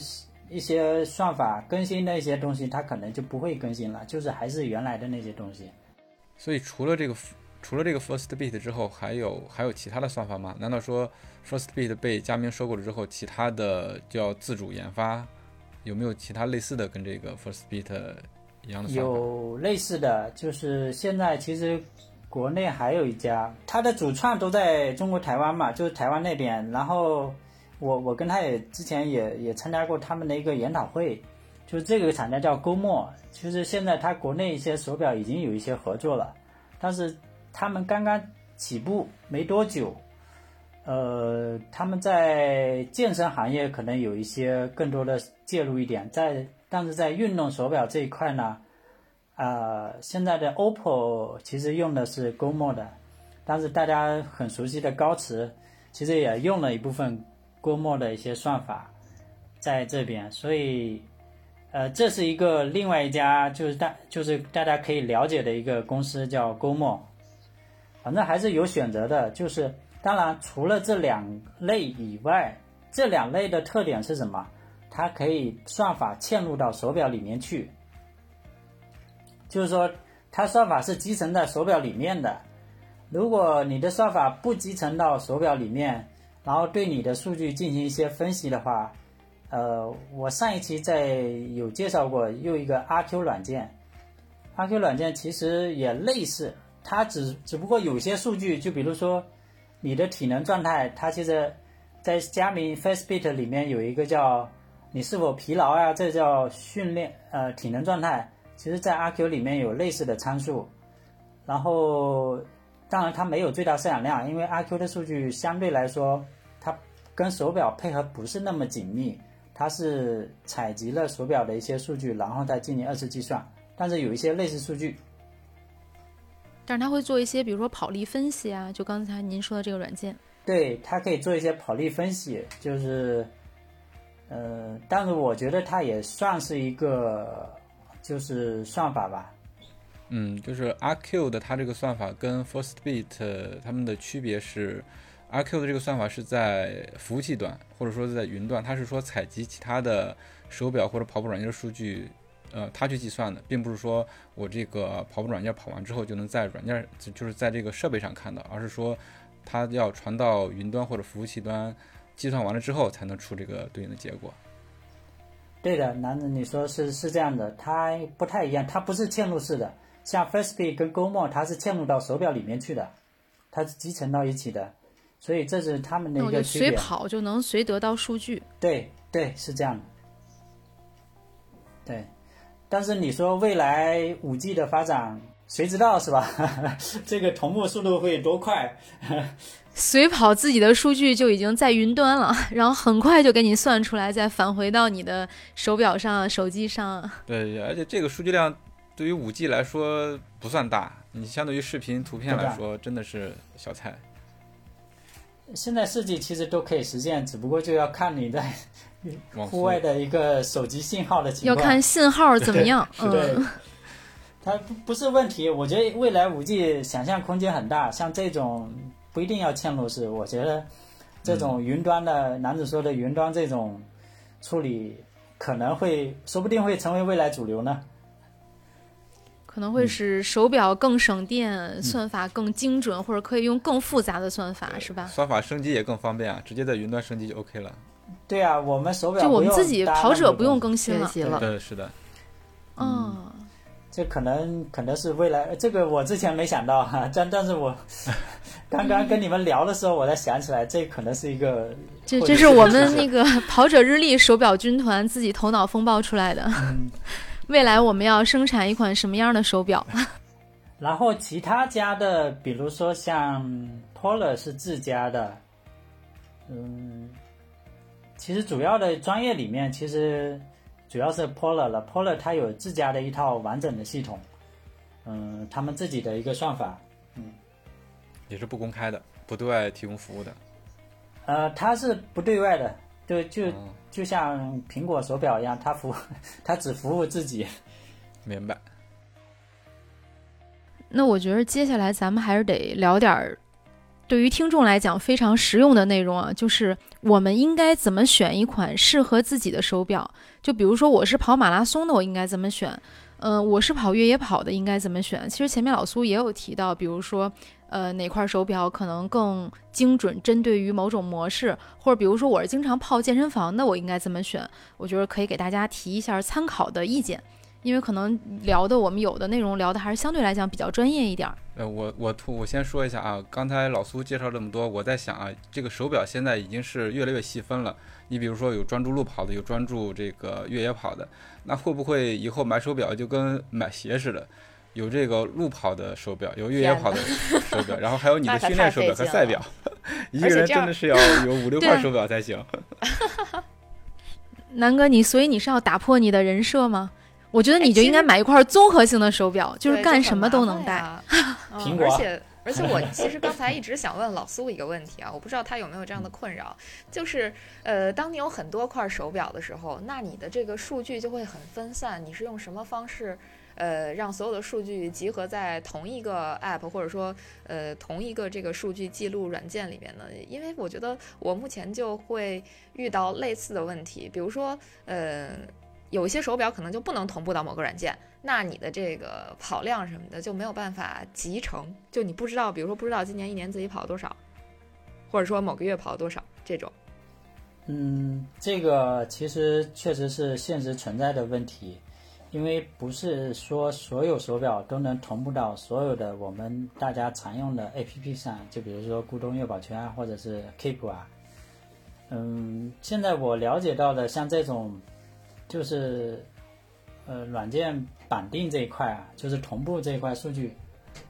一些算法，更新的一些东西，它可能就不会更新了，就是还是原来的那些东西。所以除了这个。除了这个 First Beat 之后，还有还有其他的算法吗？难道说 First Beat 被佳明收购了之后，其他的就要自主研发？有没有其他类似的跟这个 First Beat 一样的算法？有类似的，就是现在其实国内还有一家，它的主创都在中国台湾嘛，就是台湾那边。然后我我跟他也之前也也参加过他们的一个研讨会，就是这个厂家叫勾墨，其实现在它国内一些手表已经有一些合作了，但是。他们刚刚起步没多久，呃，他们在健身行业可能有一些更多的介入一点，在但是在运动手表这一块呢，啊，现在的 OPPO 其实用的是 GOMO 的，但是大家很熟悉的高驰其实也用了一部分 GOMO 的一些算法在这边，所以，呃，这是一个另外一家就是大就是大家可以了解的一个公司叫 GOMO。反正还是有选择的，就是当然除了这两类以外，这两类的特点是什么？它可以算法嵌入到手表里面去，就是说它算法是集成在手表里面的。如果你的算法不集成到手表里面，然后对你的数据进行一些分析的话，呃，我上一期在有介绍过又一个阿 Q 软件，阿 Q 软件其实也类似。它只只不过有些数据，就比如说你的体能状态，它其实，在佳明 Fastbeat 里面有一个叫你是否疲劳啊，这叫训练呃体能状态。其实，在阿 Q 里面有类似的参数，然后当然它没有最大摄氧量，因为阿 Q 的数据相对来说它跟手表配合不是那么紧密，它是采集了手表的一些数据，然后再进行二次计算，但是有一些类似数据。但是它会做一些，比如说跑力分析啊，就刚才您说的这个软件。对，它可以做一些跑力分析，就是，呃，但是我觉得它也算是一个，就是算法吧。嗯，就是 RQ 的它这个算法跟 First Beat 它们的区别是，，RQ 的这个算法是在服务器端，或者说是在云端，它是说采集其他的手表或者跑步软件的数据。呃，他去计算的，并不是说我这个跑步软件跑完之后就能在软件，就是在这个设备上看到，而是说它要传到云端或者服务器端，计算完了之后才能出这个对应的结果。对的，男子你说是是这样的，它不太一样，它不是嵌入式的，像 Fastbeat 跟 GoMo 它是嵌入到手表里面去的，它是集成到一起的，所以这是他们的一个区别。随跑就能随得到数据。对对，是这样的。对。但是你说未来五 G 的发展谁知道是吧？[laughs] 这个同步速度会多快？[laughs] 随跑自己的数据就已经在云端了，[laughs] 然后很快就给你算出来，再返回到你的手表上、手机上。对，而且这个数据量对于五 G 来说不算大，你相对于视频、图片来说真的是小菜。现在设计其实都可以实现，只不过就要看你在户外的一个手机信号的情况，要看信号怎么样。嗯，[laughs] 它不不是问题。我觉得未来五 G 想象空间很大，像这种不一定要嵌入式，我觉得这种云端的，男子说的云端这种处理，可能会说不定会成为未来主流呢。可能会使手表更省电，算法更精准，或者可以用更复杂的算法，是吧？算法升级也更方便啊，直接在云端升级就 OK 了。对啊，我们手表就我们自己跑者不用更新了。对，是的。嗯，这可能可能是未来，这个我之前没想到哈，但但是我 [laughs] 刚刚跟你们聊的时候，我才想起来，这可能是一个。这这是我们那个 [laughs] 跑者日历手表军团自己头脑风暴出来的。[laughs] 未来我们要生产一款什么样的手表？然后其他家的，比如说像 Polar 是自家的，嗯，其实主要的专业里面，其实主要是 Polar 了。Polar 它有自家的一套完整的系统，嗯，他们自己的一个算法，嗯，也是不公开的，不对外提供服务的。呃，它是不对外的，就就。就像苹果手表一样，它服 [laughs] 它只服务自己。明白。那我觉得接下来咱们还是得聊点儿对于听众来讲非常实用的内容啊，就是我们应该怎么选一款适合自己的手表？就比如说我是跑马拉松的，我应该怎么选？嗯，我是跑越野跑的，应该怎么选？其实前面老苏也有提到，比如说。呃，哪块手表可能更精准，针对于某种模式，或者比如说我是经常泡健身房的，我应该怎么选？我觉得可以给大家提一下参考的意见，因为可能聊的我们有的内容聊的还是相对来讲比较专业一点。呃，我我我先说一下啊，刚才老苏介绍这么多，我在想啊，这个手表现在已经是越来越细分了。你比如说有专注路跑的，有专注这个越野跑的，那会不会以后买手表就跟买鞋似的？有这个路跑的手表，有越野跑的手表，然后还有你的训练手表和赛表。[laughs] 一个人真的是要 [laughs] 有五六块手表才行。[laughs] 南哥，你所以你是要打破你的人设吗？我觉得你就应该买一块综合性的手表，就是干什么都能戴。[laughs] 苹果。而且而且我其实刚才一直想问老苏一个问题啊，我不知道他有没有这样的困扰，就是呃，当你有很多块手表的时候，那你的这个数据就会很分散，你是用什么方式？呃，让所有的数据集合在同一个 app，或者说，呃，同一个这个数据记录软件里面呢？因为我觉得我目前就会遇到类似的问题，比如说，呃，有一些手表可能就不能同步到某个软件，那你的这个跑量什么的就没有办法集成，就你不知道，比如说不知道今年一年自己跑了多少，或者说某个月跑了多少这种。嗯，这个其实确实是现实存在的问题。因为不是说所有手表都能同步到所有的我们大家常用的 APP 上，就比如说咕咚月宝圈啊，或者是 Keep 啊。嗯，现在我了解到的像这种，就是呃软件绑定这一块啊，就是同步这一块数据，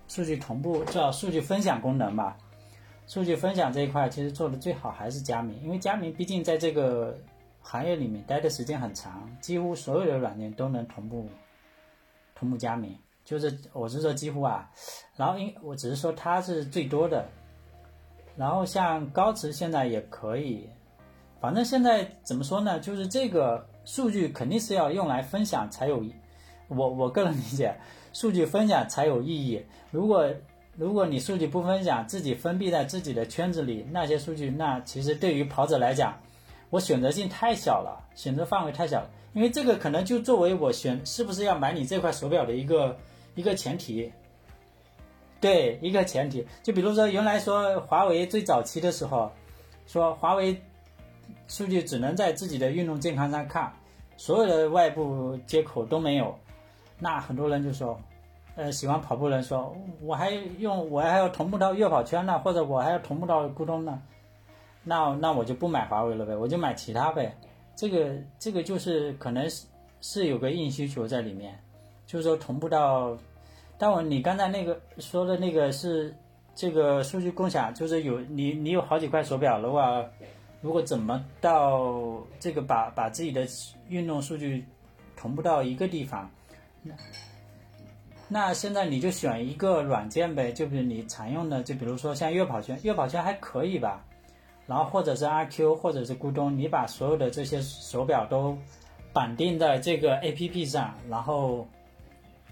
数据同步叫数据分享功能吧。数据分享这一块其实做的最好还是佳明，因为佳明毕竟在这个。行业里面待的时间很长，几乎所有的软件都能同步同步加密，就是我是说几乎啊，然后因我只是说它是最多的，然后像高驰现在也可以，反正现在怎么说呢？就是这个数据肯定是要用来分享才有，我我个人理解，数据分享才有意义。如果如果你数据不分享，自己封闭在自己的圈子里，那些数据，那其实对于跑者来讲。我选择性太小了，选择范围太小了，因为这个可能就作为我选是不是要买你这块手表的一个一个前提，对，一个前提。就比如说原来说华为最早期的时候，说华为数据只能在自己的运动健康上看，所有的外部接口都没有，那很多人就说，呃，喜欢跑步人说，我还用我还要同步到悦跑圈呢，或者我还要同步到咕咚呢。那那我就不买华为了呗，我就买其他呗。这个这个就是可能是是有个硬需求在里面，就是说同步到但我你刚才那个说的那个是这个数据共享，就是有你你有好几块手表的话，如果怎么到这个把把自己的运动数据同步到一个地方，那那现在你就选一个软件呗，就比如你常用的，就比如说像悦跑圈，悦跑圈还可以吧，然后或者是阿 Q 或者是咕咚，你把所有的这些手表都绑定在这个 A P P 上，然后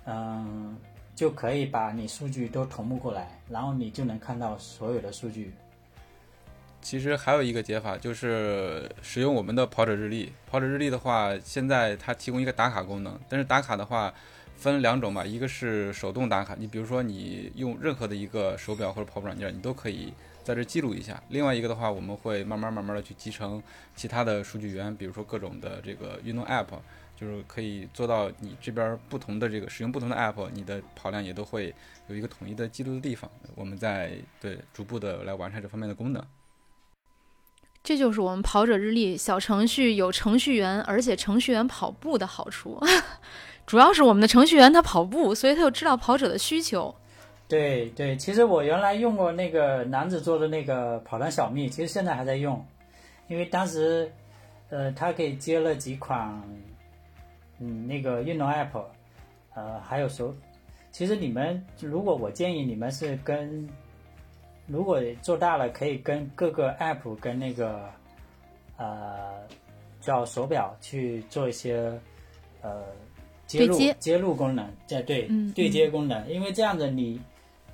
嗯。就可以把你数据都同步过来，然后你就能看到所有的数据。其实还有一个解法，就是使用我们的跑者日历。跑者日历的话，现在它提供一个打卡功能，但是打卡的话分两种吧，一个是手动打卡，你比如说你用任何的一个手表或者跑步软件，你都可以在这记录一下。另外一个的话，我们会慢慢慢慢的去集成其他的数据源，比如说各种的这个运动 App。就是可以做到你这边不同的这个使用不同的 app，你的跑量也都会有一个统一的记录的地方。我们在对逐步的来完善这方面的功能。这就是我们跑者日历小程序有程序员，而且程序员跑步的好处。[laughs] 主要是我们的程序员他跑步，所以他就知道跑者的需求。对对，其实我原来用过那个男子做的那个跑团小蜜，其实现在还在用，因为当时呃，他可以接了几款。嗯，那个运动 app，呃，还有手，其实你们如果我建议你们是跟，如果做大了可以跟各个 app 跟那个，呃，叫手表去做一些，呃，接入接。入功能，对对，对接功能，因为这样子你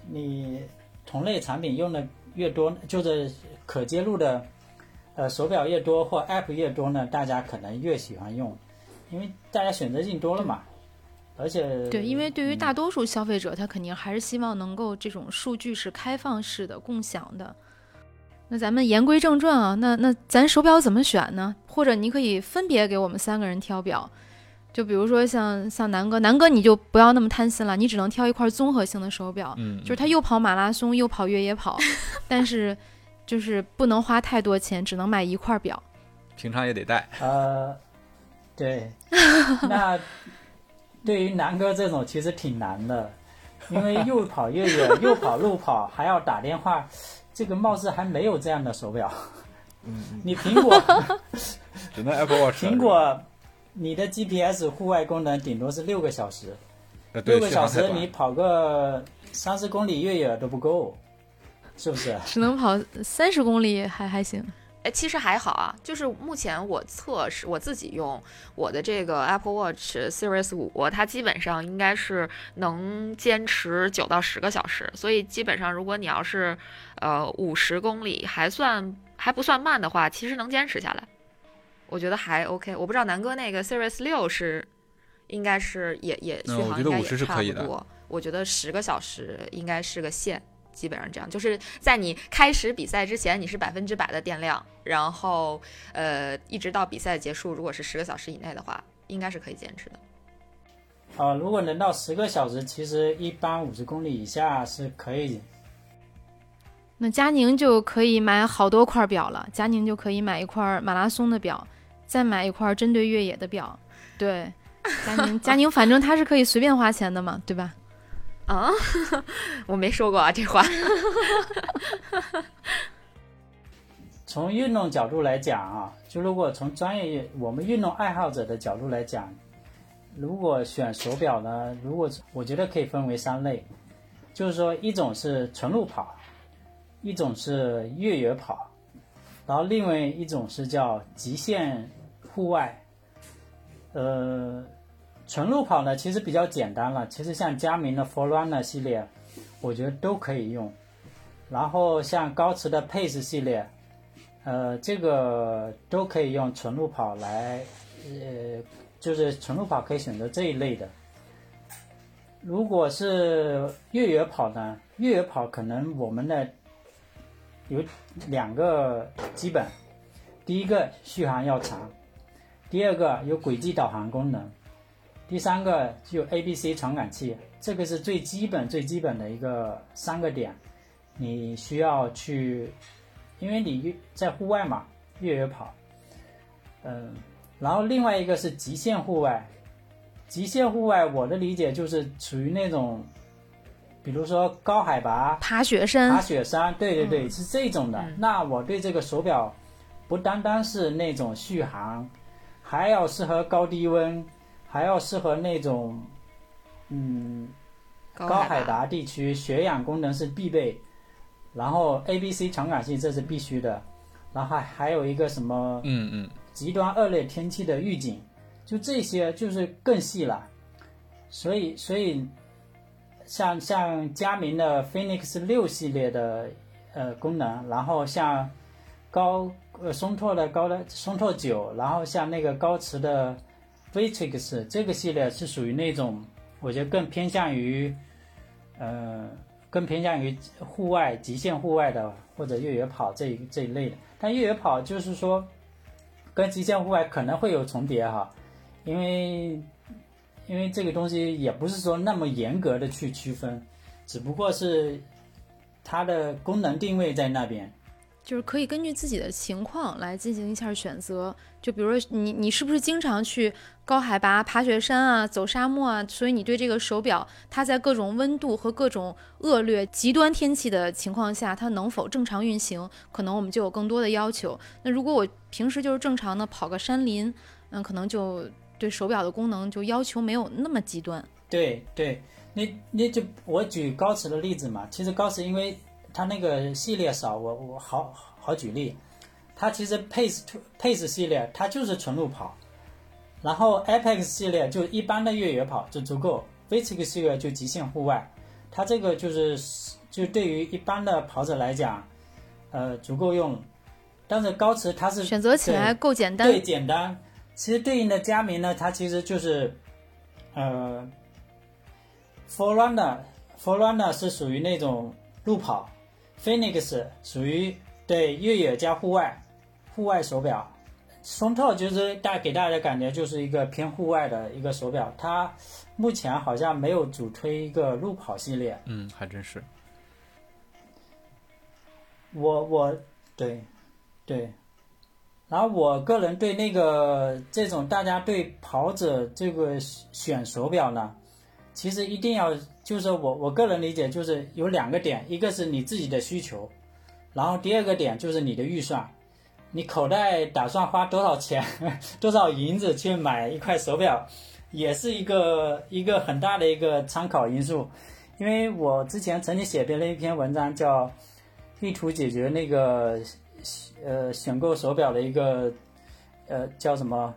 你同类产品用的越多，就是可接入的，呃，手表越多或 app 越多呢，大家可能越喜欢用。因为大家选择性多了嘛，而且对，因为对于大多数消费者，他肯定还是希望能够这种数据是开放式的、共享的。那咱们言归正传啊，那那咱手表怎么选呢？或者你可以分别给我们三个人挑表，就比如说像像南哥，南哥你就不要那么贪心了，你只能挑一块综合性的手表，嗯，就是他又跑马拉松又跑越野跑，[laughs] 但是就是不能花太多钱，只能买一块表，平常也得戴，呃。对，[laughs] 那对于南哥这种其实挺难的，[laughs] 因为又跑越野，[laughs] 又跑路跑，还要打电话，这个貌似还没有这样的手表。嗯，你苹果 [laughs] 只能 Apple Watch。苹果，你的 GPS 户外功能顶多是六个小时，六个小时你跑个三十公里越野都不够，是不是？只能跑三十公里还还行。哎，其实还好啊，就是目前我测试我自己用我的这个 Apple Watch Series 五，它基本上应该是能坚持九到十个小时，所以基本上如果你要是呃五十公里还算还不算慢的话，其实能坚持下来，我觉得还 OK。我不知道南哥那个 Series 六是应该是也也续航应该也差不多，我觉得十个小时应该是个线。基本上这样，就是在你开始比赛之前，你是百分之百的电量，然后呃，一直到比赛结束，如果是十个小时以内的话，应该是可以坚持的。啊，如果能到十个小时，其实一般五十公里以下是可以。那佳宁就可以买好多块表了，佳宁就可以买一块马拉松的表，再买一块针对越野的表。对，佳宁，[laughs] 佳宁，反正他是可以随便花钱的嘛，对吧？啊，[laughs] 我没说过啊，这话。[laughs] 从运动角度来讲啊，就如果从专业我们运动爱好者的角度来讲，如果选手表呢，如果我觉得可以分为三类，就是说一种是纯路跑，一种是越野跑，然后另外一种是叫极限户外，呃。纯路跑呢，其实比较简单了。其实像佳明的 Forerunner 系列，我觉得都可以用。然后像高驰的 Pace 系列，呃，这个都可以用纯路跑来，呃，就是纯路跑可以选择这一类的。如果是越野跑呢，越野跑可能我们的有两个基本，第一个续航要长，第二个有轨迹导航功能。第三个就 A B C 传感器，这个是最基本最基本的一个三个点，你需要去，因为你在户外嘛，越野跑，嗯，然后另外一个是极限户外，极限户外我的理解就是处于那种比如说高海拔、爬雪山。爬，雪山，对对对，嗯。是这种的。嗯。那我对这个手表，不单单是那种续航，还要适合高低温，还要适合那种，嗯，高高海拔地区血氧功能是必备，然后 A、B、C 传感器这是必须的，然后还还有一个什么嗯嗯，极端恶劣天气的预警，就这些就是更细了。所以，所以像像佳明的 Phoenix 六系列的呃功能，然后像高呃松拓的高的松拓九，然后像那个高驰的 Vitrix 这个系列是属于那种我觉得更偏向于呃更偏向于户外极限户外的或者越野跑这一这一类的。但越野跑就是说跟极限户外可能会有重叠哈，因为因为这个东西也不是说那么严格的去区分，只不过是它的功能定位在那边。就是可以根据自己的情况来进行一下选择。就比如说你你是不是经常去高海拔爬雪山啊、走沙漠啊？所以你对这个手表，它在各种温度和各种恶劣极端天气的情况下，它能否正常运行，可能我们就有更多的要求。那如果我平时就是正常的跑个山林，嗯，可能就对手表的功能就要求没有那么极端。对对，那那就我举高驰的例子嘛，其实高驰因为它那个系列少，我我好好举例，它其实 Pace Pace 系列它就是纯路跑，然后 Apex 系列就一般的越野跑就足够。V i t x 系列就极限户外，它这个就是就对于一般的跑者来讲，呃足够用，但是高驰它是选择起来够简单。对，简单。其实对应的佳明呢，它其实就是，呃，Forerunner，Forerunner 是属于那种路跑，Phoenix 属于对越野加户外，户外手表。松透就是大给大家感觉就是一个偏户外的一个手表，它目前好像没有主推一个路跑系列。嗯，还真是。我我对对，然后我个人对那个这种大家对跑者这个选手表呢，其实一定要就是我我个人理解就是有两个点，一个是你自己的需求，然后第二个点就是你的预算，你口袋打算花多少钱 [laughs] 多少银子去买一块手表，也是一个一个很大的一个参考因素，因为我之前曾经写过了一篇文章叫。意图解决那个呃选购手表的一个呃叫什么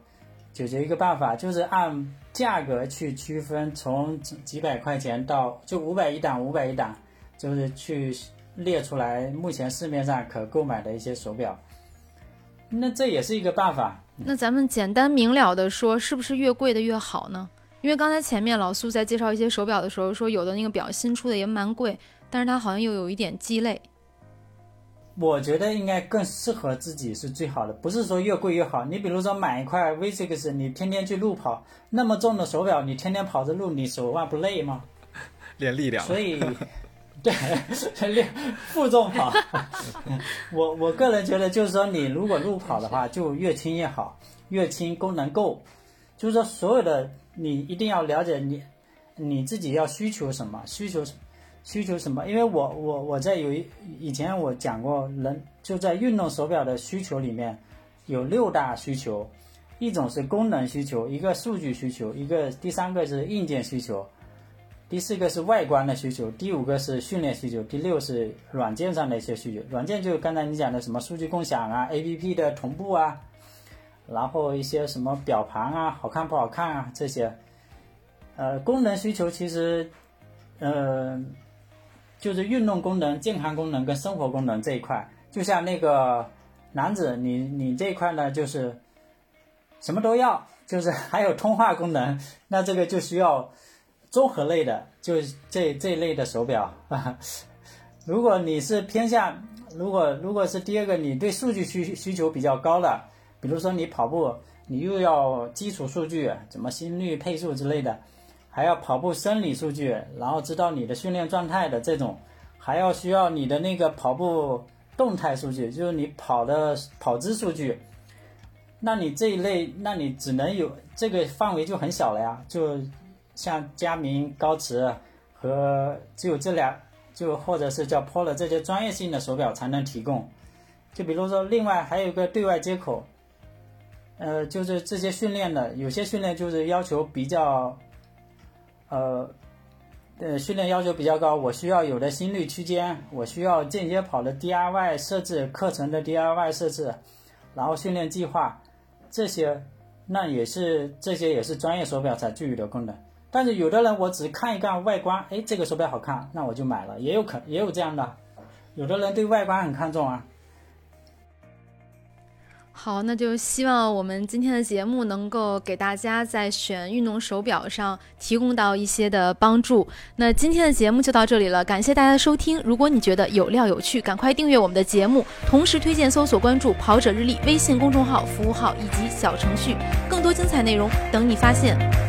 解决一个办法，就是按价格去区分，从几百块钱到就五百一档，五百一档，就是去列出来目前市面上可购买的一些手表。那这也是一个办法。那咱们简单明了的说，是不是越贵的越好呢？因为刚才前面老苏在介绍一些手表的时候说，有的那个表新出的也蛮贵，但是它好像又有一点鸡肋。我觉得应该更适合自己是最好的，不是说越贵越好。你比如说买一块 V6，你天天去路跑，那么重的手表，你天天跑着路，你手腕不累吗？[laughs] 练力量。所以，[laughs] 对，练 [laughs] 负重跑。我我个人觉得，就是说你如果路跑的话，就越轻越好，越轻功能够。就是说，所有的你一定要了解你你自己要需求什么，需求什么。需求什么？因为我我我在有一以前我讲过，人就在运动手表的需求里面有六大需求，一种是功能需求，一个数据需求，一个第三个是硬件需求，第四个是外观的需求，第五个是训练需求，第六是软件上的一些需求。软件就是刚才你讲的什么数据共享啊，APP 的同步啊，然后一些什么表盘啊，好看不好看啊这些。呃，功能需求其实，呃。就是运动功能、健康功能跟生活功能这一块，就像那个男子，你你这一块呢，就是什么都要，就是 [laughs] 还有通话功能，那这个就需要综合类的，就这这一类的手表。[laughs] 如果你是偏向，如果如果是第二个，你对数据需需求比较高的，比如说你跑步，你又要基础数据，怎么心率、配速之类的。还要跑步生理数据，然后知道你的训练状态的这种，还要需要你的那个跑步动态数据，就是你跑的跑姿数据。那你这一类，那你只能有这个范围就很小了呀。就像佳明、高驰，和只有这俩，就或者是叫 Polo 这些专业性的手表才能提供。就比如说，另外还有一个对外接口，呃，就是这些训练的，有些训练就是要求比较，呃。呃，训练要求比较高，我需要有的心率区间，我需要间接跑的 DIY 设置课程的 DIY 设置，然后训练计划这些，那也是这些也是专业手表才具有的功能。但是有的人我只看一看外观，哎，这个手表好看，那我就买了，也有可也有这样的，有的人对外观很看重啊。好，那就希望我们今天的节目能够给大家在选运动手表上提供到一些的帮助。那今天的节目就到这里了，感谢大家的收听。如果你觉得有料有趣，赶快订阅我们的节目，同时推荐搜索关注“跑者日历”微信公众号、服务号以及小程序，更多精彩内容等你发现。